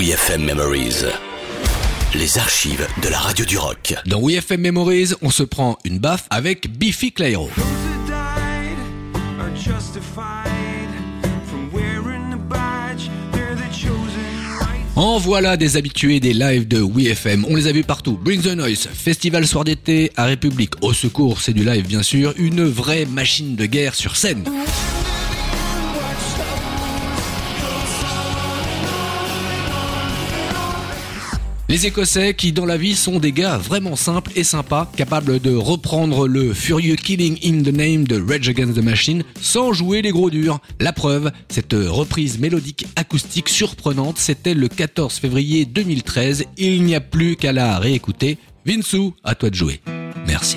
WeFM Memories. Les archives de la radio du rock. Dans WeFM Memories, on se prend une baffe avec Biffy Clyro. En voilà des habitués des lives de WeFM. On les a vus partout. Bring the Noise, Festival Soir d'été à République. Au secours, c'est du live bien sûr. Une vraie machine de guerre sur scène. Les Écossais qui dans la vie sont des gars vraiment simples et sympas, capables de reprendre le furieux Killing in the Name de Rage Against the Machine sans jouer les gros durs. La preuve, cette reprise mélodique acoustique surprenante, c'était le 14 février 2013. Il n'y a plus qu'à la réécouter. Vinsou, à toi de jouer. Merci.